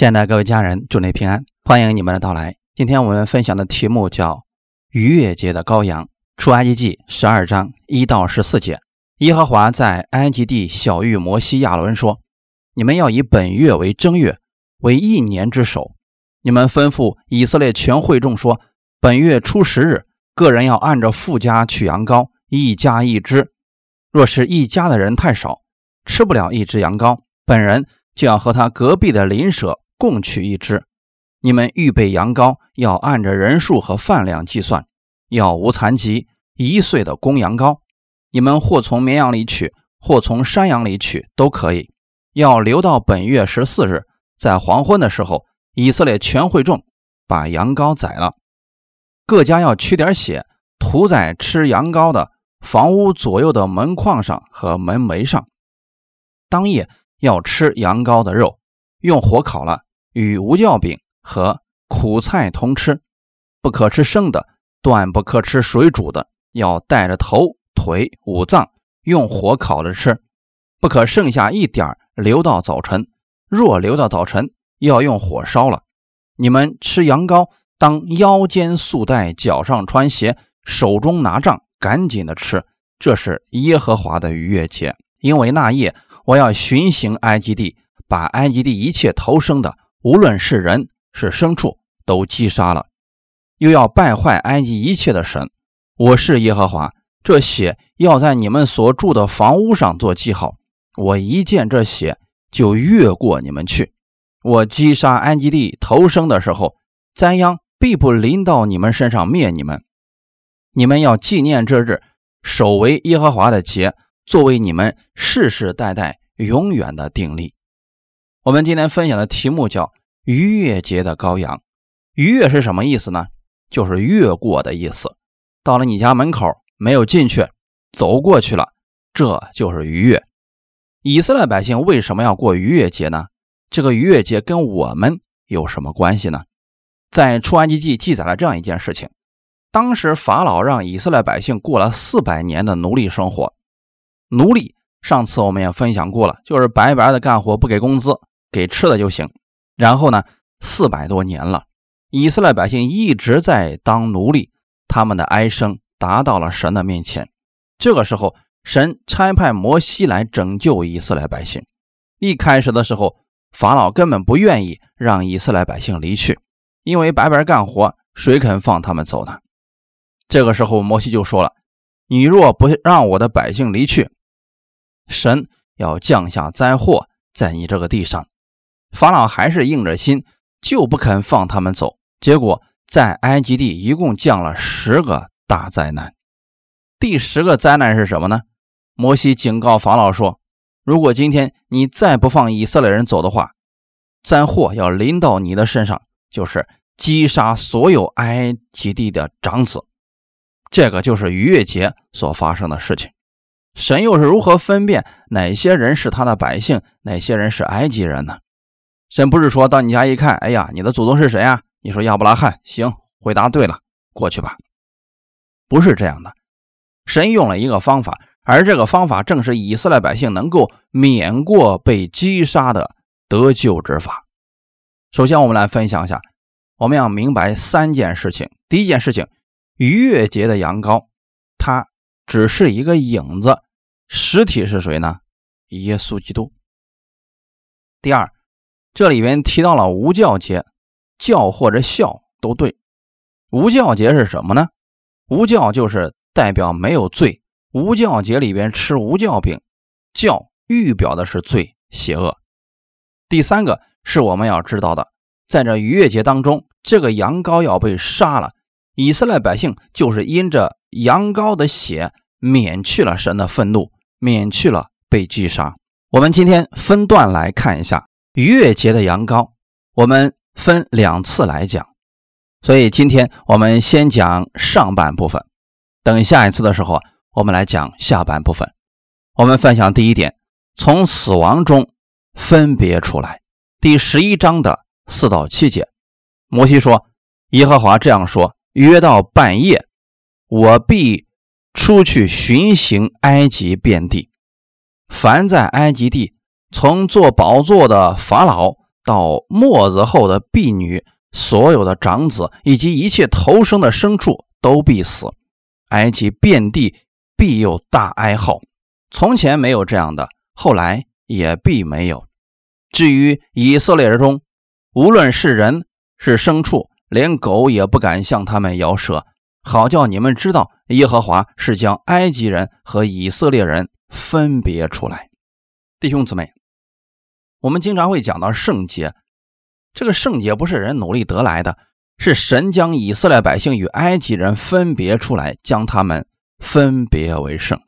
亲爱的各位家人，祝您平安，欢迎你们的到来。今天我们分享的题目叫“逾越节的羔羊”。出埃及记十二章一到十四节，耶和华在埃及地小谕摩西、亚伦说：“你们要以本月为正月，为一年之首。你们吩咐以色列全会众说：本月初十日，个人要按着富家取羊羔，一家一只。若是一家的人太少，吃不了一只羊羔，本人。”就要和他隔壁的邻舍共取一只。你们预备羊羔，要按着人数和饭量计算，要无残疾、一岁的公羊羔。你们或从绵羊里取，或从山羊里取，都可以。要留到本月十四日，在黄昏的时候，以色列全会众把羊羔宰了。各家要取点血，涂在吃羊羔的房屋左右的门框上和门楣上。当夜。要吃羊羔的肉，用火烤了，与无酵饼和苦菜同吃，不可吃生的，断不可吃水煮的，要带着头、腿、五脏，用火烤着吃，不可剩下一点留到早晨。若留到早晨，要用火烧了。你们吃羊羔，当腰间束带，脚上穿鞋，手中拿杖，赶紧的吃。这是耶和华的逾越节，因为那夜。我要巡行埃及地，把埃及地一切投生的，无论是人是牲畜，都击杀了；又要败坏埃及一切的神。我是耶和华，这血要在你们所住的房屋上做记号。我一见这血，就越过你们去。我击杀埃及地投生的时候，灾殃必不临到你们身上灭你们。你们要纪念这日，守为耶和华的节。作为你们世世代代永远的定力，我们今天分享的题目叫“逾越节的羔羊”。逾越是什么意思呢？就是越过的意思。到了你家门口没有进去，走过去了，这就是逾越。以色列百姓为什么要过逾越节呢？这个逾越节跟我们有什么关系呢？在出埃及记记载了这样一件事情：当时法老让以色列百姓过了四百年的奴隶生活。奴隶，上次我们也分享过了，就是白白的干活，不给工资，给吃的就行。然后呢，四百多年了，以色列百姓一直在当奴隶，他们的哀声达到了神的面前。这个时候，神差派摩西来拯救以色列百姓。一开始的时候，法老根本不愿意让以色列百姓离去，因为白白干活，谁肯放他们走呢？这个时候，摩西就说了：“你若不让我的百姓离去，”神要降下灾祸在你这个地上，法老还是硬着心就不肯放他们走。结果在埃及地一共降了十个大灾难。第十个灾难是什么呢？摩西警告法老说：“如果今天你再不放以色列人走的话，灾祸要临到你的身上，就是击杀所有埃及地的长子。”这个就是逾越节所发生的事情。神又是如何分辨哪些人是他的百姓，哪些人是埃及人呢？神不是说到你家一看，哎呀，你的祖宗是谁啊？你说亚伯拉罕，行，回答对了，过去吧。不是这样的，神用了一个方法，而这个方法正是以色列百姓能够免过被击杀的得救之法。首先，我们来分享一下，我们要明白三件事情。第一件事情，逾越节的羊羔，它。只是一个影子，实体是谁呢？耶稣基督。第二，这里边提到了无教节，教或者孝都对。无教节是什么呢？无教就是代表没有罪。无教节里边吃无教饼，教预表的是罪邪恶。第三个是我们要知道的，在这逾越节当中，这个羊羔要被杀了，以色列百姓就是因着羊羔的血。免去了神的愤怒，免去了被击杀。我们今天分段来看一下逾越节的羊羔，我们分两次来讲。所以今天我们先讲上半部分，等下一次的时候，我们来讲下半部分。我们分享第一点，从死亡中分别出来。第十一章的四到七节，摩西说：“耶和华这样说：约到半夜，我必。”出去巡行埃及遍地，凡在埃及地从做宝座的法老到末子后的婢女，所有的长子以及一切投生的牲畜都必死。埃及遍地必有大哀号。从前没有这样的，后来也必没有。至于以色列人中，无论是人是牲畜，连狗也不敢向他们摇舌，好叫你们知道，耶和华是将埃及人和以色列人分别出来。弟兄姊妹，我们经常会讲到圣洁，这个圣洁不是人努力得来的，是神将以色列百姓与埃及人分别出来，将他们分别为圣。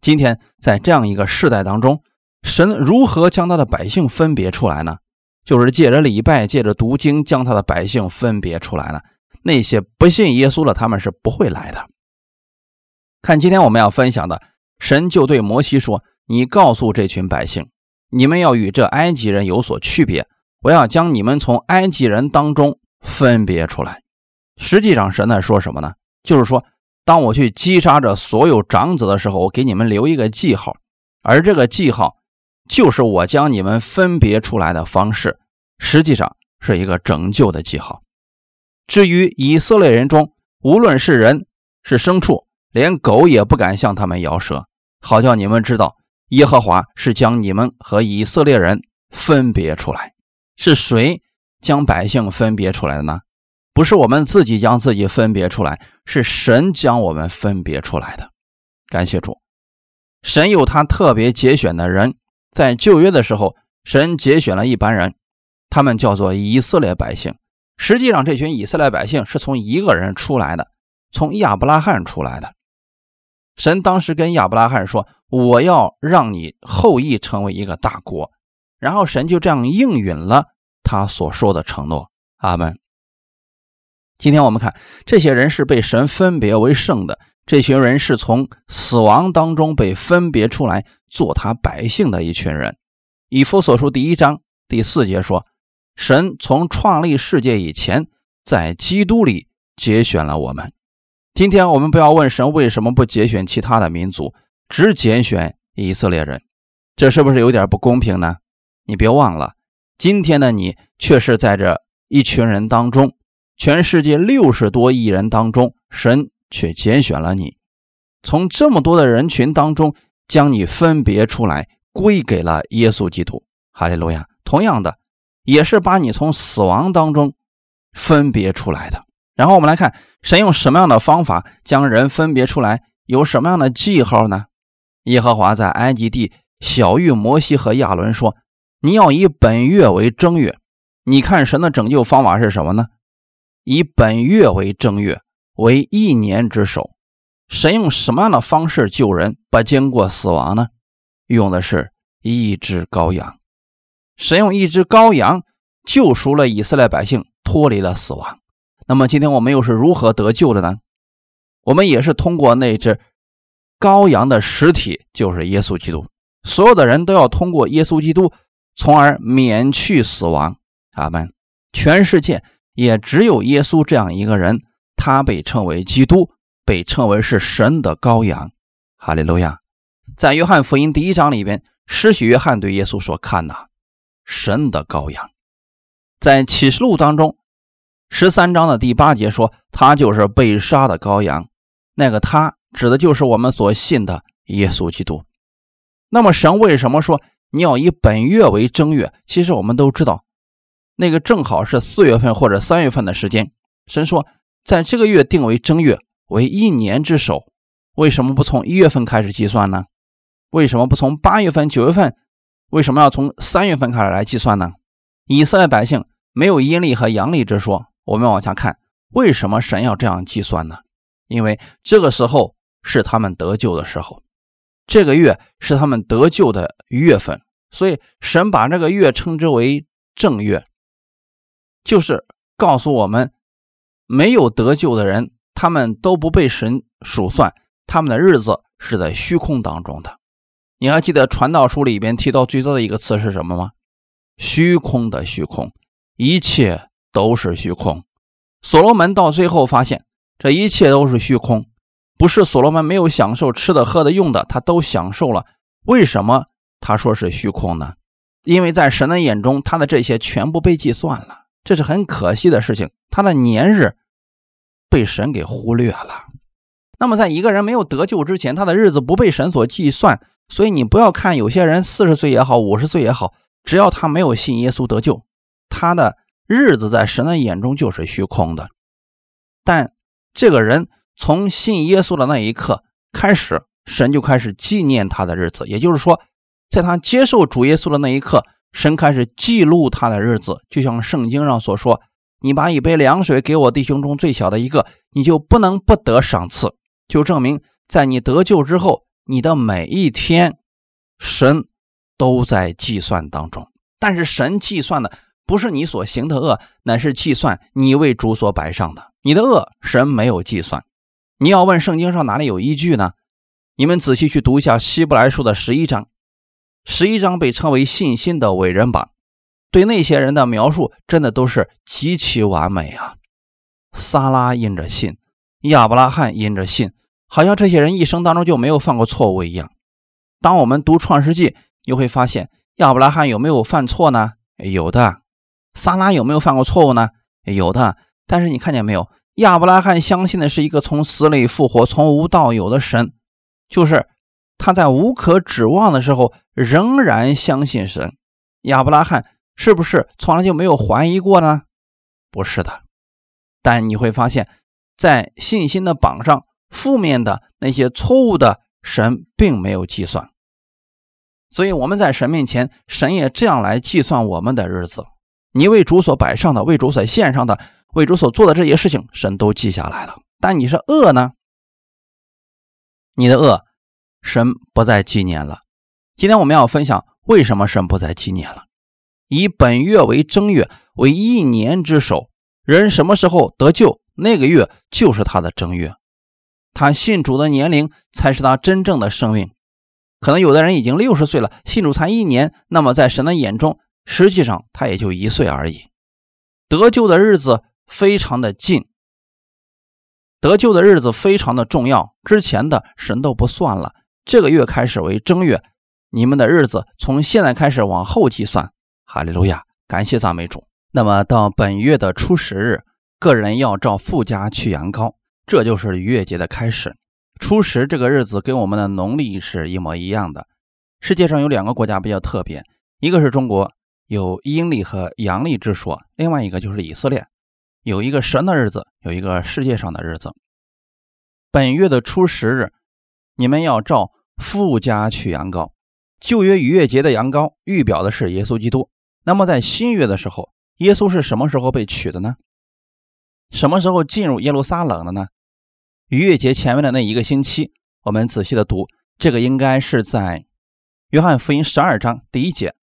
今天在这样一个世代当中，神如何将他的百姓分别出来呢？就是借着礼拜，借着读经，将他的百姓分别出来了。那些不信耶稣的，他们是不会来的。看今天我们要分享的，神就对摩西说：“你告诉这群百姓，你们要与这埃及人有所区别，我要将你们从埃及人当中分别出来。”实际上，神在说什么呢？就是说。当我去击杀这所有长子的时候，我给你们留一个记号，而这个记号就是我将你们分别出来的方式，实际上是一个拯救的记号。至于以色列人中，无论是人是牲畜，连狗也不敢向他们摇舌，好叫你们知道，耶和华是将你们和以色列人分别出来。是谁将百姓分别出来的呢？不是我们自己将自己分别出来，是神将我们分别出来的。感谢主，神有他特别节选的人，在旧约的时候，神节选了一班人，他们叫做以色列百姓。实际上，这群以色列百姓是从一个人出来的，从亚伯拉罕出来的。神当时跟亚伯拉罕说：“我要让你后裔成为一个大国。”然后神就这样应允了他所说的承诺。阿门。今天我们看，这些人是被神分别为圣的，这群人是从死亡当中被分别出来做他百姓的一群人。以弗所书第一章第四节说：“神从创立世界以前，在基督里节选了我们。”今天我们不要问神为什么不节选其他的民族，只拣选以色列人，这是不是有点不公平呢？你别忘了，今天的你却是在这一群人当中。全世界六十多亿人当中，神却拣选了你，从这么多的人群当中将你分别出来，归给了耶稣基督。哈利路亚！同样的，也是把你从死亡当中分别出来的。然后我们来看，神用什么样的方法将人分别出来？有什么样的记号呢？耶和华在埃及地小谕摩西和亚伦说：“你要以本月为正月。”你看神的拯救方法是什么呢？以本月为正月，为一年之首。神用什么样的方式救人，不经过死亡呢？用的是一只羔羊。神用一只羔羊救赎了以色列百姓，脱离了死亡。那么今天我们又是如何得救的呢？我们也是通过那只羔羊的实体，就是耶稣基督。所有的人都要通过耶稣基督，从而免去死亡。阿门。全世界。也只有耶稣这样一个人，他被称为基督，被称为是神的羔羊。哈利路亚！在约翰福音第一章里边，施洗约翰对耶稣说：“看呐，神的羔羊。”在启示录当中，十三章的第八节说：“他就是被杀的羔羊。”那个他指的就是我们所信的耶稣基督。那么神为什么说你要以本月为正月？其实我们都知道。那个正好是四月份或者三月份的时间，神说，在这个月定为正月，为一年之首。为什么不从一月份开始计算呢？为什么不从八月份、九月份？为什么要从三月份开始来计算呢？以色列百姓没有阴历和阳历之说。我们往下看，为什么神要这样计算呢？因为这个时候是他们得救的时候，这个月是他们得救的月份，所以神把这个月称之为正月。就是告诉我们，没有得救的人，他们都不被神数算，他们的日子是在虚空当中的。你还记得传道书里边提到最多的一个词是什么吗？虚空的虚空，一切都是虚空。所罗门到最后发现，这一切都是虚空，不是所罗门没有享受吃的、喝的、用的，他都享受了。为什么他说是虚空呢？因为在神的眼中，他的这些全部被计算了，这是很可惜的事情。他的年日被神给忽略了。那么，在一个人没有得救之前，他的日子不被神所计算。所以你不要看有些人四十岁也好，五十岁也好，只要他没有信耶稣得救，他的日子在神的眼中就是虚空的。但这个人从信耶稣的那一刻开始，神就开始纪念他的日子。也就是说，在他接受主耶稣的那一刻，神开始记录他的日子。就像圣经上所说：“你把一杯凉水给我弟兄中最小的一个，你就不能不得赏赐。”就证明在你得救之后。你的每一天，神都在计算当中。但是神计算的不是你所行的恶，乃是计算你为主所摆上的。你的恶，神没有计算。你要问圣经上哪里有依据呢？你们仔细去读一下希伯来书的十一章，十一章被称为信心的伟人榜，对那些人的描述真的都是极其完美啊。撒拉因着信，亚伯拉罕因着信。好像这些人一生当中就没有犯过错误一样。当我们读创世纪，你会发现亚伯拉罕有没有犯错呢？有的。撒拉有没有犯过错误呢？有的。但是你看见没有？亚伯拉罕相信的是一个从死里复活、从无到有的神，就是他在无可指望的时候仍然相信神。亚伯拉罕是不是从来就没有怀疑过呢？不是的。但你会发现在信心的榜上。负面的那些错误的神并没有计算，所以我们在神面前，神也这样来计算我们的日子。你为主所摆上的、为主所献上的、为主所做的这些事情，神都记下来了。但你是恶呢？你的恶，神不再纪念了。今天我们要分享为什么神不再纪念了。以本月为正月，为一年之首。人什么时候得救，那个月就是他的正月。他信主的年龄才是他真正的生命，可能有的人已经六十岁了，信主才一年，那么在神的眼中，实际上他也就一岁而已。得救的日子非常的近，得救的日子非常的重要，之前的神都不算了。这个月开始为正月，你们的日子从现在开始往后计算。哈利路亚，感谢赞美主。那么到本月的初十日，个人要照富家去羊羔。这就是逾越节的开始。初十这个日子跟我们的农历是一模一样的。世界上有两个国家比较特别，一个是中国，有阴历和阳历之说；另外一个就是以色列，有一个神的日子，有一个世界上的日子。本月的初十日，你们要照富家取羊羔。旧约逾越节的羊羔预表的是耶稣基督。那么在新约的时候，耶稣是什么时候被取的呢？什么时候进入耶路撒冷的呢？逾越节前面的那一个星期，我们仔细的读，这个应该是在约翰福音十二章第一节。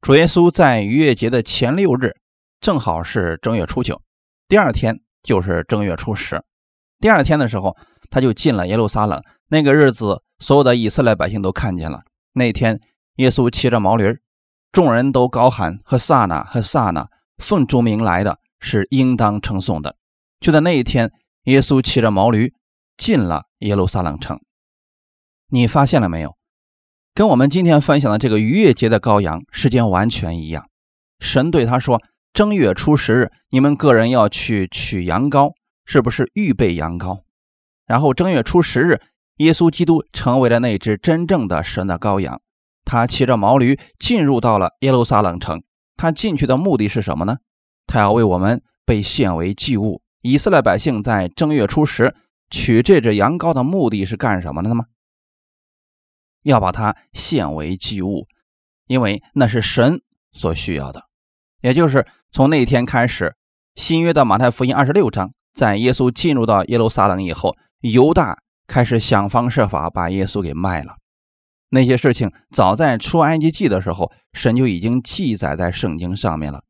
主耶稣在逾越节的前六日，正好是正月初九，第二天就是正月初十。第二天的时候，他就进了耶路撒冷。那个日子，所有的以色列百姓都看见了。那天，耶稣骑着毛驴，众人都高喊：“和撒那，和撒那，奉主名来的是应当称颂的。”就在那一天，耶稣骑着毛驴进了耶路撒冷城。你发现了没有？跟我们今天分享的这个逾越节的羔羊时间完全一样。神对他说：“正月初十日，你们个人要去取羊羔，是不是预备羊羔？”然后正月初十日，耶稣基督成为了那只真正的神的羔羊。他骑着毛驴进入到了耶路撒冷城。他进去的目的是什么呢？他要为我们被献为祭物。以色列百姓在正月初十取这只羊羔的目的是干什么的吗？要把它献为祭物，因为那是神所需要的。也就是从那天开始，新约的马太福音二十六章，在耶稣进入到耶路撒冷以后，犹大开始想方设法把耶稣给卖了。那些事情早在出埃及记的时候，神就已经记载在圣经上面了。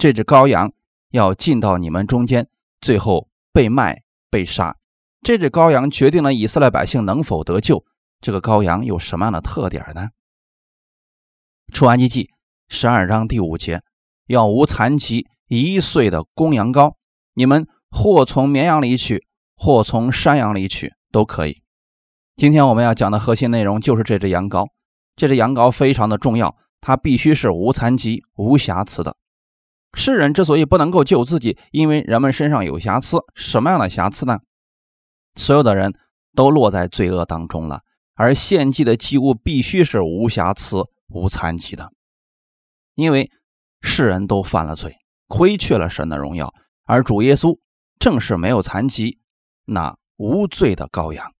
这只羔羊要进到你们中间。最后被卖被杀，这只羔羊决定了以色列百姓能否得救。这个羔羊有什么样的特点呢？出埃及记十二章第五节，要无残疾一岁的公羊羔，你们或从绵羊里取，或从山羊里取都可以。今天我们要讲的核心内容就是这只羊羔。这只羊羔非常的重要，它必须是无残疾、无瑕疵的。世人之所以不能够救自己，因为人们身上有瑕疵。什么样的瑕疵呢？所有的人都落在罪恶当中了，而献祭的祭物必须是无瑕疵、无残疾的，因为世人都犯了罪，亏缺了神的荣耀，而主耶稣正是没有残疾、那无罪的羔羊。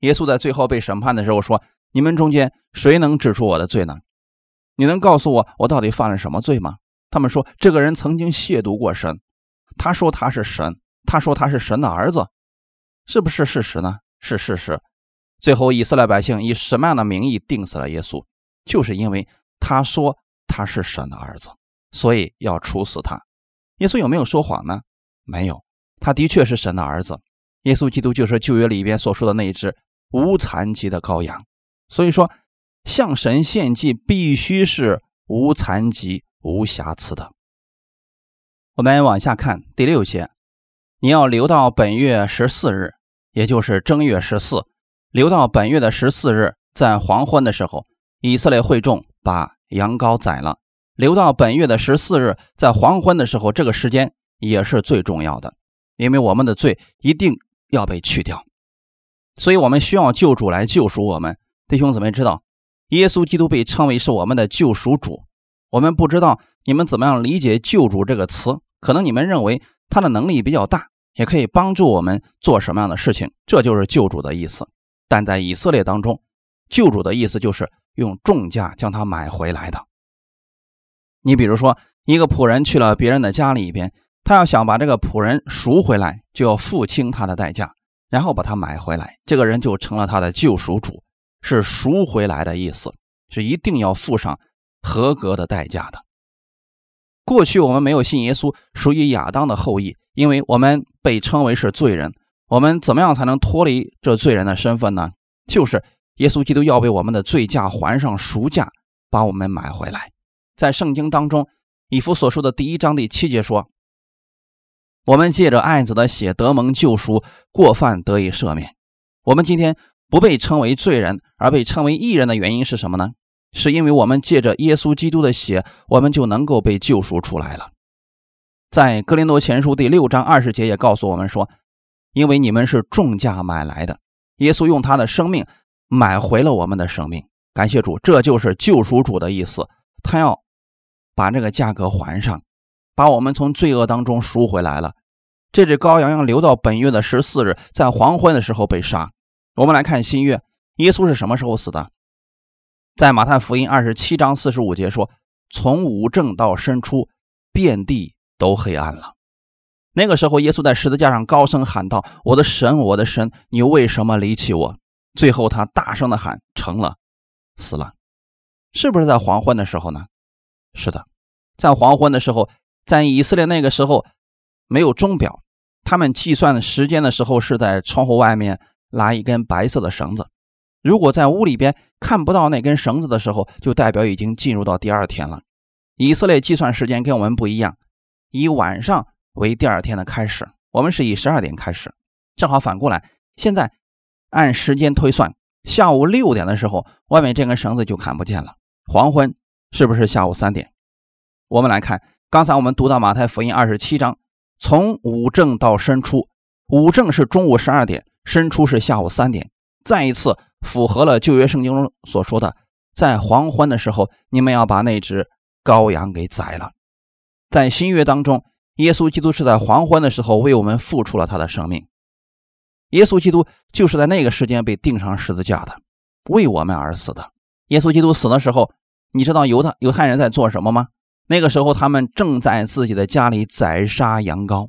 耶稣在最后被审判的时候说：“你们中间谁能指出我的罪呢？你能告诉我我到底犯了什么罪吗？”他们说，这个人曾经亵渎过神，他说他是神，他说他是神的儿子，是不是事实呢？是事实。最后，以色列百姓以什么样的名义定死了耶稣？就是因为他说他是神的儿子，所以要处死他。耶稣有没有说谎呢？没有，他的确是神的儿子。耶稣基督就是旧约里边所说的那一只无残疾的羔羊。所以说，向神献祭必须是无残疾。无瑕疵的。我们往下看第六节，你要留到本月十四日，也就是正月十四，留到本月的十四日，在黄昏的时候，以色列会众把羊羔宰了。留到本月的十四日，在黄昏的时候，这个时间也是最重要的，因为我们的罪一定要被去掉，所以我们需要救主来救赎我们。弟兄姊妹知道，耶稣基督被称为是我们的救赎主。我们不知道你们怎么样理解“救主”这个词，可能你们认为他的能力比较大，也可以帮助我们做什么样的事情，这就是救主的意思。但在以色列当中，救主的意思就是用重价将他买回来的。你比如说，一个仆人去了别人的家里边，他要想把这个仆人赎回来，就要付清他的代价，然后把他买回来，这个人就成了他的救赎主，是赎回来的意思，是一定要付上。合格的代价的。过去我们没有信耶稣，属于亚当的后裔，因为我们被称为是罪人。我们怎么样才能脱离这罪人的身份呢？就是耶稣基督要为我们的罪价还上赎价，把我们买回来。在圣经当中，以弗所说的第一章第七节说：“我们借着爱子的血得蒙救赎，过犯得以赦免。”我们今天不被称为罪人，而被称为义人的原因是什么呢？是因为我们借着耶稣基督的血，我们就能够被救赎出来了。在哥林多前书第六章二十节也告诉我们说：“因为你们是重价买来的，耶稣用他的生命买回了我们的生命。感谢主，这就是救赎主的意思。他要把这个价格还上，把我们从罪恶当中赎回来了。这只羔羊要留到本月的十四日，在黄昏的时候被杀。我们来看新月，耶稣是什么时候死的？”在马太福音二十七章四十五节说：“从午正到深处，遍地都黑暗了。那个时候，耶稣在十字架上高声喊道：‘我的神，我的神，你为什么离弃我？’最后，他大声的喊：‘成了，死了。’是不是在黄昏的时候呢？是的，在黄昏的时候，在以色列那个时候没有钟表，他们计算时间的时候是在窗户外面拉一根白色的绳子。”如果在屋里边看不到那根绳子的时候，就代表已经进入到第二天了。以色列计算时间跟我们不一样，以晚上为第二天的开始，我们是以十二点开始，正好反过来。现在按时间推算，下午六点的时候，外面这根绳子就看不见了。黄昏是不是下午三点？我们来看，刚才我们读到马太福音二十七章，从午正到申初，午正是中午十二点，申初是下午三点。再一次。符合了旧约圣经中所说的，在黄昏的时候，你们要把那只羔羊给宰了。在新约当中，耶稣基督是在黄昏的时候为我们付出了他的生命。耶稣基督就是在那个时间被钉上十字架的，为我们而死的。耶稣基督死的时候，你知道犹太犹太人在做什么吗？那个时候，他们正在自己的家里宰杀羊羔，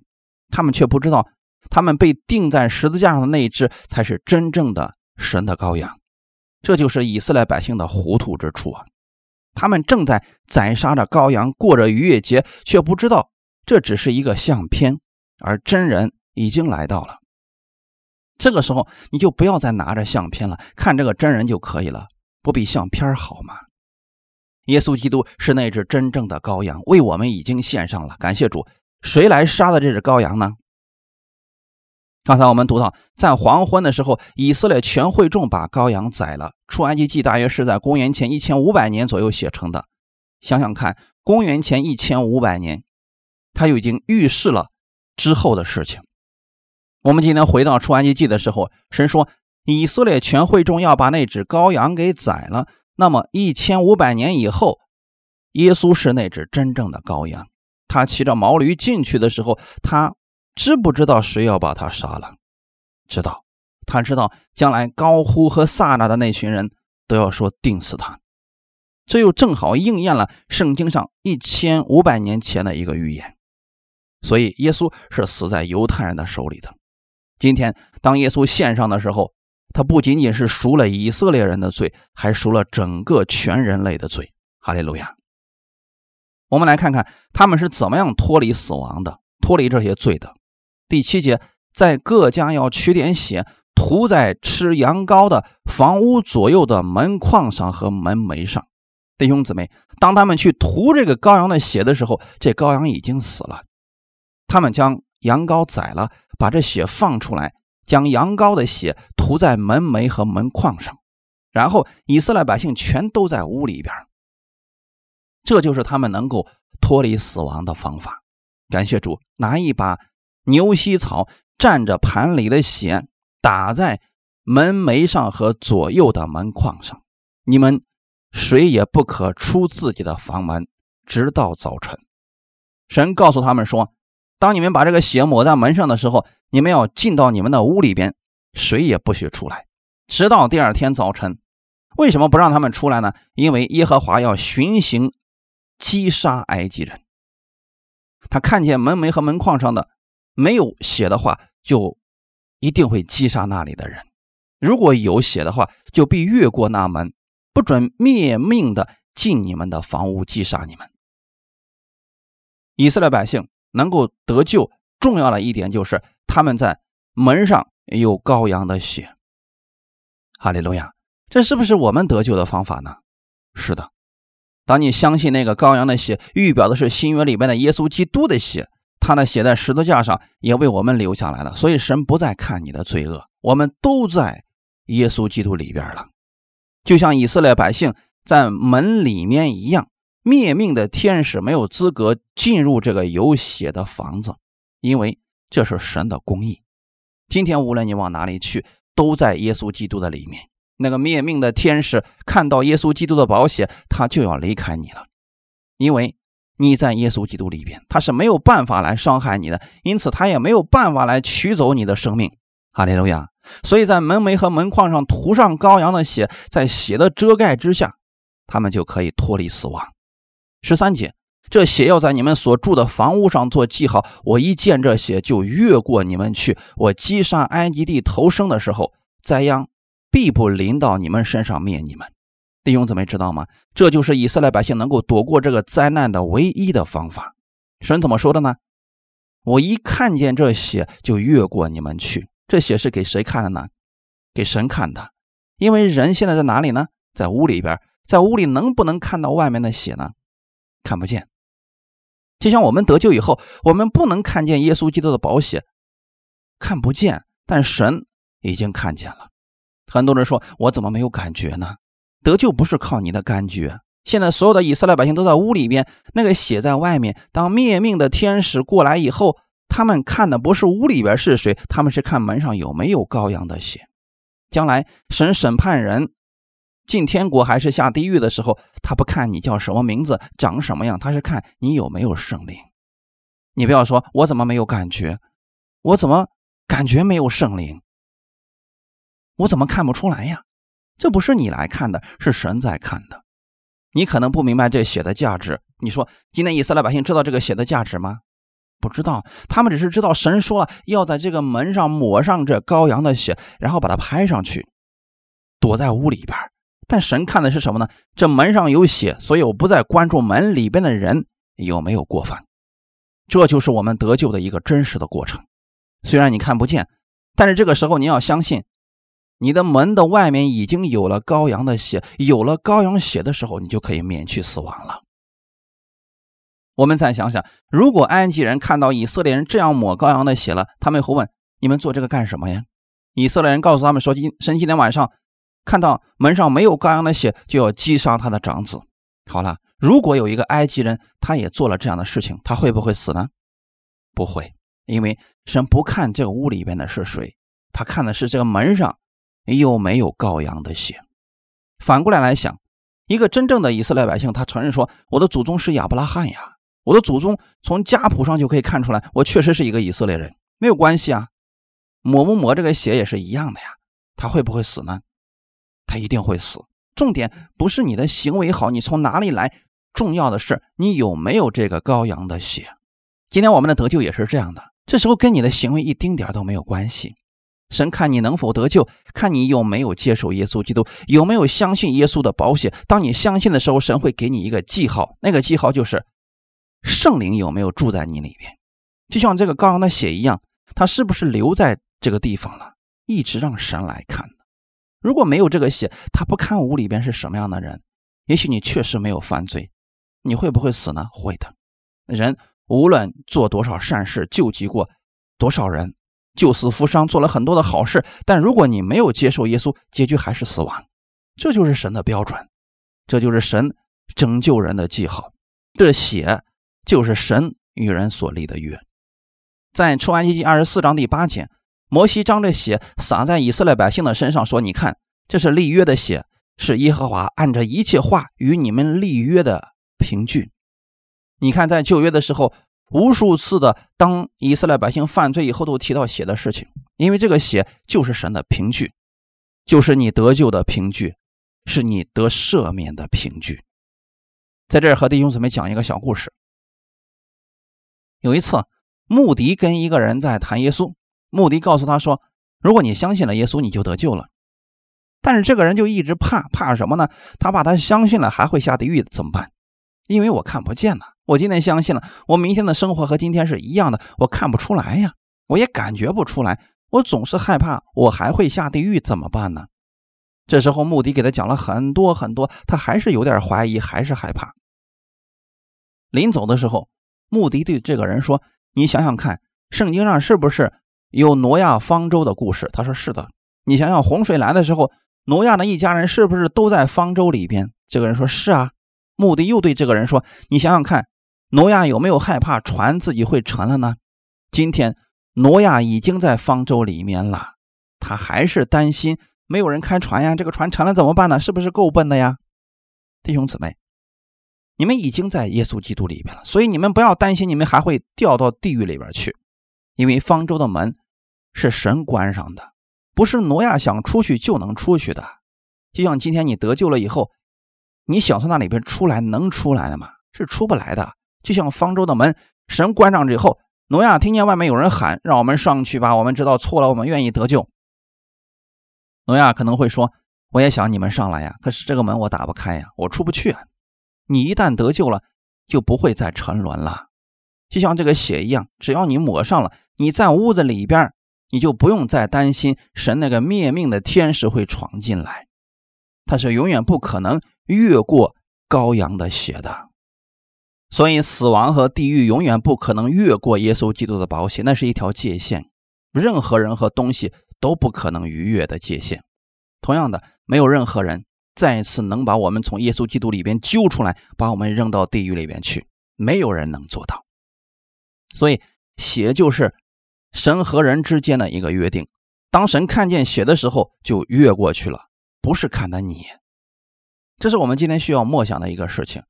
他们却不知道，他们被钉在十字架上的那一只才是真正的。神的羔羊，这就是以色列百姓的糊涂之处啊！他们正在宰杀着羔羊，过着逾越节，却不知道这只是一个相片，而真人已经来到了。这个时候，你就不要再拿着相片了，看这个真人就可以了，不比相片好吗？耶稣基督是那只真正的羔羊，为我们已经献上了。感谢主，谁来杀的这只羔羊呢？刚才我们读到，在黄昏的时候，以色列全会众把羔羊宰了。出埃及记大约是在公元前一千五百年左右写成的。想想看，公元前一千五百年，他就已经预示了之后的事情。我们今天回到出埃及记的时候，神说以色列全会众要把那只羔羊给宰了。那么一千五百年以后，耶稣是那只真正的羔羊。他骑着毛驴进去的时候，他知不知道谁要把他杀了？知道，他知道将来高呼和撒那的那群人都要说定死他。这又正好应验了圣经上一千五百年前的一个预言。所以耶稣是死在犹太人的手里的。今天当耶稣献上的时候，他不仅仅是赎了以色列人的罪，还赎了整个全人类的罪。哈利路亚。我们来看看他们是怎么样脱离死亡的，脱离这些罪的。第七节，在各家要取点血，涂在吃羊羔的房屋左右的门框上和门楣上。弟兄姊妹，当他们去涂这个羔羊的血的时候，这羔羊已经死了。他们将羊羔宰了，把这血放出来，将羊羔的血涂在门楣和门框上，然后以色列百姓全都在屋里边。这就是他们能够脱离死亡的方法。感谢主，拿一把牛膝草蘸着盘里的血，打在门楣上和左右的门框上。你们谁也不可出自己的房门，直到早晨。神告诉他们说：“当你们把这个血抹在门上的时候，你们要进到你们的屋里边，谁也不许出来，直到第二天早晨。为什么不让他们出来呢？因为耶和华要巡行。”击杀埃及人，他看见门楣和门框上的没有血的话，就一定会击杀那里的人；如果有血的话，就必越过那门，不准灭命的进你们的房屋击杀你们。以色列百姓能够得救，重要的一点就是他们在门上有羔羊的血。哈利路亚！这是不是我们得救的方法呢？是的。当你相信那个羔羊的血预表的是新约里边的耶稣基督的血，他的血在十字架上也为我们留下来了，所以神不再看你的罪恶，我们都在耶稣基督里边了。就像以色列百姓在门里面一样，灭命的天使没有资格进入这个有血的房子，因为这是神的公义。今天无论你往哪里去，都在耶稣基督的里面。那个灭命的天使看到耶稣基督的宝血，他就要离开你了，因为你在耶稣基督里边，他是没有办法来伤害你的，因此他也没有办法来取走你的生命。哈利路亚！所以在门楣和门框上涂上羔羊的血，在血的遮盖之下，他们就可以脱离死亡。十三节，这血要在你们所住的房屋上做记号，我一见这血就越过你们去。我击杀埃及地头生的时候，灾殃。必不临到你们身上灭你们，弟兄姊妹知道吗？这就是以色列百姓能够躲过这个灾难的唯一的方法。神怎么说的呢？我一看见这血就越过你们去。这血是给谁看的呢？给神看的。因为人现在在哪里呢？在屋里边，在屋里能不能看到外面的血呢？看不见。就像我们得救以后，我们不能看见耶稣基督的宝血，看不见，但神已经看见了。很多人说：“我怎么没有感觉呢？”得救不是靠你的感觉。现在所有的以色列百姓都在屋里边，那个血在外面。当灭命的天使过来以后，他们看的不是屋里边是谁，他们是看门上有没有羔羊的血。将来神审判人进天国还是下地狱的时候，他不看你叫什么名字、长什么样，他是看你有没有圣灵。你不要说我怎么没有感觉，我怎么感觉没有圣灵？我怎么看不出来呀？这不是你来看的，是神在看的。你可能不明白这血的价值。你说今天以色列百姓知道这个血的价值吗？不知道，他们只是知道神说了要在这个门上抹上这羔羊的血，然后把它拍上去，躲在屋里边。但神看的是什么呢？这门上有血，所以我不再关注门里边的人有没有过犯。这就是我们得救的一个真实的过程。虽然你看不见，但是这个时候你要相信。你的门的外面已经有了羔羊的血，有了羔羊血的时候，你就可以免去死亡了。我们再想想，如果埃及人看到以色列人这样抹羔羊的血了，他们会问：你们做这个干什么呀？以色列人告诉他们说：今神今天晚上看到门上没有羔羊的血，就要击杀他的长子。好了，如果有一个埃及人，他也做了这样的事情，他会不会死呢？不会，因为神不看这个屋里边的是谁，他看的是这个门上有没有羔羊的血。反过来来想，一个真正的以色列百姓，他承认说：“我的祖宗是亚伯拉罕呀，我的祖宗从家谱上就可以看出来，我确实是一个以色列人。”没有关系啊，抹不抹这个血也是一样的呀。他会不会死呢？他一定会死。重点不是你的行为好，你从哪里来，重要的是你有没有这个羔羊的血。今天我们的得救也是这样的，这时候跟你的行为一丁点都没有关系。神看你能否得救，看你有没有接受耶稣基督，有没有相信耶稣的保险。当你相信的时候，神会给你一个记号，那个记号就是圣灵有没有住在你里面，就像这个羔羊的血一样，它是不是留在这个地方了，一直让神来看。如果没有这个血，他不看屋里边是什么样的人，也许你确实没有犯罪，你会不会死呢？会的。人无论做多少善事，救济过多少人，救死扶伤，做了很多的好事，但如果你没有接受耶稣，结局还是死亡。这就是神的标准，这就是神拯救人的记号。这血就是神与人所立的约。在出埃及记二十四章第八节。摩西将这血洒在以色列百姓的身上，说：“你看，这是立约的血，是耶和华按着一切话与你们立约的凭据。你看，在旧约的时候，无数次的当以色列百姓犯罪以后，都提到血的事情，因为这个血就是神的凭据，就是你得救的凭据，是你得赦免的凭据。在这儿和弟兄姊妹讲一个小故事。有一次，穆迪跟一个人在谈耶稣。”穆迪告诉他说：“如果你相信了耶稣，你就得救了。”但是这个人就一直怕，怕什么呢？他怕他相信了还会下地狱，怎么办？因为我看不见呐。我今天相信了，我明天的生活和今天是一样的，我看不出来呀，我也感觉不出来。我总是害怕，我还会下地狱，怎么办呢？这时候，穆迪给他讲了很多很多，他还是有点怀疑，还是害怕。临走的时候，穆迪对这个人说：“你想想看，圣经上是不是？”有挪亚方舟的故事，他说是的。你想想，洪水来的时候，挪亚的一家人是不是都在方舟里边？这个人说是啊。穆迪又对这个人说：“你想想看，挪亚有没有害怕船自己会沉了呢？今天挪亚已经在方舟里面了，他还是担心没有人开船呀，这个船沉了怎么办呢？是不是够笨的呀？弟兄姊妹，你们已经在耶稣基督里边了，所以你们不要担心，你们还会掉到地狱里边去。”因为方舟的门是神关上的，不是挪亚想出去就能出去的。就像今天你得救了以后，你想从那里边出来，能出来的吗？是出不来的。就像方舟的门，神关上之后，挪亚听见外面有人喊：“让我们上去吧！”我们知道错了，我们愿意得救。挪亚可能会说：“我也想你们上来呀，可是这个门我打不开呀，我出不去啊。”你一旦得救了，就不会再沉沦了。就像这个血一样，只要你抹上了，你在屋子里边，你就不用再担心神那个灭命的天使会闯进来，他是永远不可能越过羔羊的血的。所以，死亡和地狱永远不可能越过耶稣基督的宝血，那是一条界限，任何人和东西都不可能逾越的界限。同样的，没有任何人再次能把我们从耶稣基督里边揪出来，把我们扔到地狱里边去，没有人能做到。所以，血就是神和人之间的一个约定。当神看见血的时候，就越过去了，不是看的你。这是我们今天需要默想的一个事情。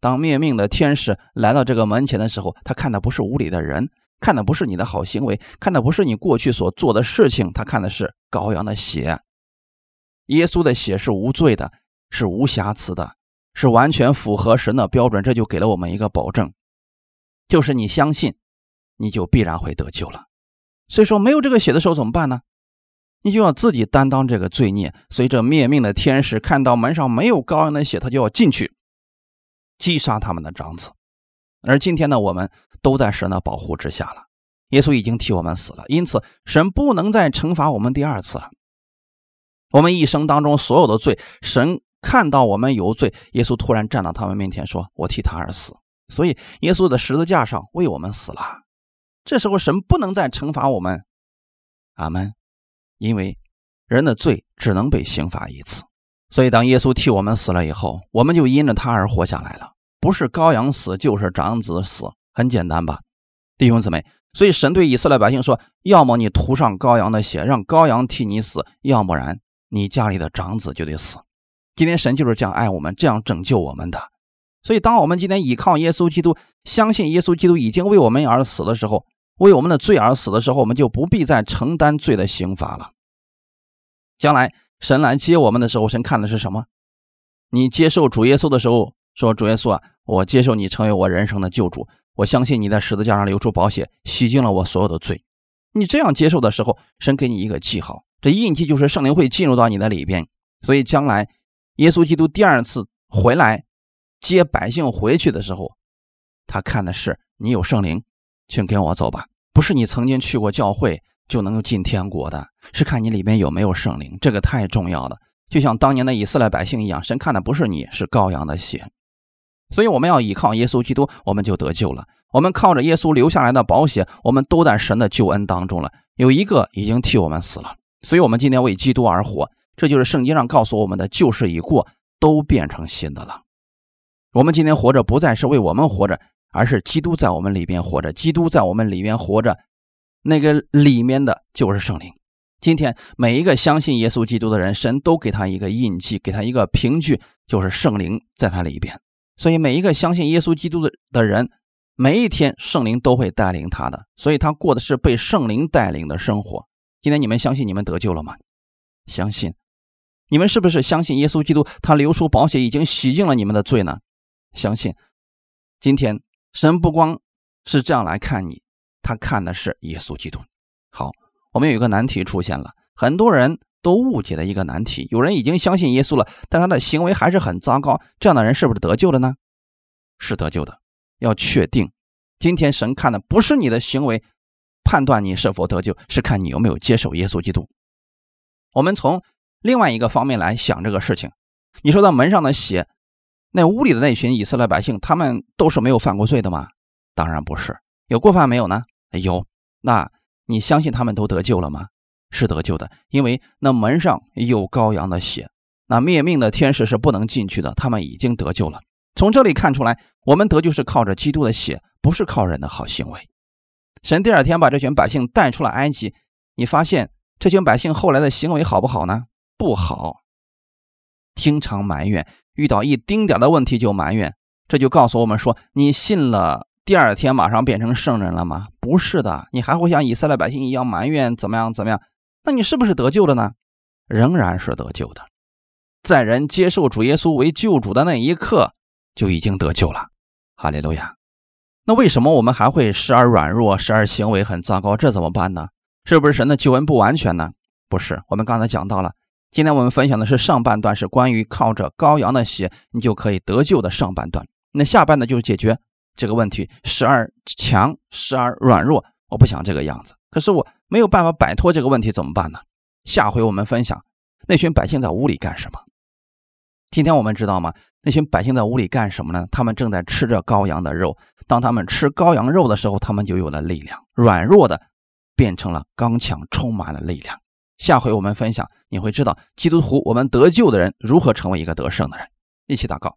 当灭命的天使来到这个门前的时候，他看的不是屋里的人，看的不是你的好行为，看的不是你过去所做的事情，他看的是羔羊的血。耶稣的血是无罪的，是无瑕疵的，是完全符合神的标准。这就给了我们一个保证，就是你相信。你就必然会得救了，所以说没有这个血的时候怎么办呢？你就要自己担当这个罪孽。随着灭命的天使看到门上没有羔羊的血，他就要进去击杀他们的长子。而今天呢，我们都在神的保护之下了。耶稣已经替我们死了，因此神不能再惩罚我们第二次了。我们一生当中所有的罪，神看到我们有罪，耶稣突然站到他们面前说：“我替他而死。”所以耶稣的十字架上为我们死了。这时候神不能再惩罚我们，阿门。因为人的罪只能被刑罚一次，所以当耶稣替我们死了以后，我们就因着他而活下来了。不是羔羊死，就是长子死，很简单吧，弟兄姊妹。所以神对以色列百姓说：要么你涂上羔羊的血，让羔羊替你死；要不然你家里的长子就得死。今天神就是这样爱我们，这样拯救我们的。所以，当我们今天倚靠耶稣基督，相信耶稣基督已经为我们而死的时候，为我们的罪而死的时候，我们就不必再承担罪的刑罚了。将来神来接我们的时候，神看的是什么？你接受主耶稣的时候，说主耶稣啊，我接受你成为我人生的救主，我相信你在十字架上流出宝血，洗净了我所有的罪。你这样接受的时候，神给你一个记号，这印记就是圣灵会进入到你的里边。所以将来耶稣基督第二次回来。接百姓回去的时候，他看的是你有圣灵，请跟我走吧。不是你曾经去过教会就能够进天国的，是看你里面有没有圣灵，这个太重要了。就像当年的以色列百姓一样，神看的不是你是羔羊的血，所以我们要依靠耶稣基督，我们就得救了。我们靠着耶稣留下来的宝血，我们都在神的救恩当中了。有一个已经替我们死了，所以我们今天为基督而活。这就是圣经上告诉我们的：旧事已过，都变成新的了。我们今天活着不再是为我们活着，而是基督在我们里边活着。基督在我们里边活着，那个里面的就是圣灵。今天每一个相信耶稣基督的人，神都给他一个印记，给他一个凭据，就是圣灵在他里边。所以每一个相信耶稣基督的的人，每一天圣灵都会带领他的，所以他过的是被圣灵带领的生活。今天你们相信你们得救了吗？相信。你们是不是相信耶稣基督？他流出宝血已经洗净了你们的罪呢？相信，今天神不光是这样来看你，他看的是耶稣基督。好，我们有一个难题出现了，很多人都误解的一个难题。有人已经相信耶稣了，但他的行为还是很糟糕，这样的人是不是得救了呢？是得救的。要确定，今天神看的不是你的行为，判断你是否得救，是看你有没有接受耶稣基督。我们从另外一个方面来想这个事情，你说到门上的血。那屋里的那群以色列百姓，他们都是没有犯过罪的吗？当然不是，有过犯没有呢？有。那你相信他们都得救了吗？是得救的，因为那门上有羔羊的血，那灭命的天使是不能进去的。他们已经得救了。从这里看出来，我们得救是靠着基督的血，不是靠人的好行为。神第二天把这群百姓带出了埃及，你发现这群百姓后来的行为好不好呢？不好，经常埋怨。遇到一丁点的问题就埋怨，这就告诉我们说：你信了，第二天马上变成圣人了吗？不是的，你还会像以色列百姓一样埋怨，怎么样怎么样？那你是不是得救了呢？仍然是得救的，在人接受主耶稣为救主的那一刻，就已经得救了。哈利路亚。那为什么我们还会时而软弱，时而行为很糟糕？这怎么办呢？是不是神的救恩不完全呢？不是，我们刚才讲到了。今天我们分享的是上半段，是关于靠着羔羊的血你就可以得救的上半段。那下半段就是解决这个问题，时而强，时而软弱。我不想这个样子，可是我没有办法摆脱这个问题，怎么办呢？下回我们分享那群百姓在屋里干什么。今天我们知道吗？那群百姓在屋里干什么呢？他们正在吃着羔羊的肉。当他们吃羔羊肉的时候，他们就有了力量，软弱的变成了刚强，充满了力量。下回我们分享，你会知道基督徒我们得救的人如何成为一个得胜的人。一起祷告，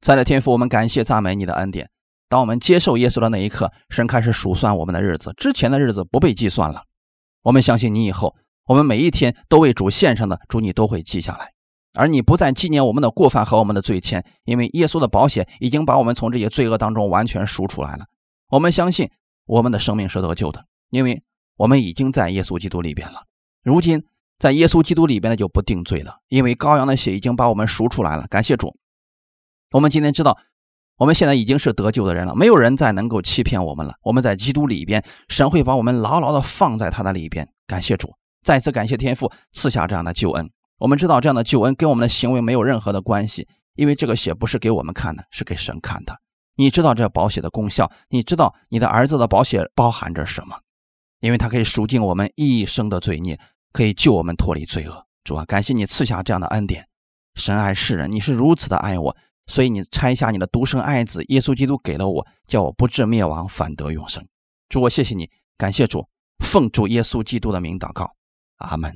在的天父，我们感谢赞美你的恩典。当我们接受耶稣的那一刻，神开始数算我们的日子，之前的日子不被计算了。我们相信你以后，我们每一天都为主献上的，主你都会记下来，而你不再纪念我们的过犯和我们的罪愆，因为耶稣的保险已经把我们从这些罪恶当中完全赎出来了。我们相信我们的生命是得救的，因为我们已经在耶稣基督里边了。如今，在耶稣基督里边呢就不定罪了，因为羔羊的血已经把我们赎出来了。感谢主，我们今天知道，我们现在已经是得救的人了，没有人再能够欺骗我们了。我们在基督里边，神会把我们牢牢的放在他的里边。感谢主，再次感谢天父赐下这样的救恩。我们知道这样的救恩跟我们的行为没有任何的关系，因为这个血不是给我们看的，是给神看的。你知道这保险的功效，你知道你的儿子的保险包含着什么？因为他可以赎尽我们一生的罪孽，可以救我们脱离罪恶。主啊，感谢你赐下这样的恩典。神爱世人，你是如此的爱我，所以你拆下你的独生爱子耶稣基督给了我，叫我不至灭亡，反得永生。主，我谢谢你，感谢主，奉主耶稣基督的名祷告，阿门。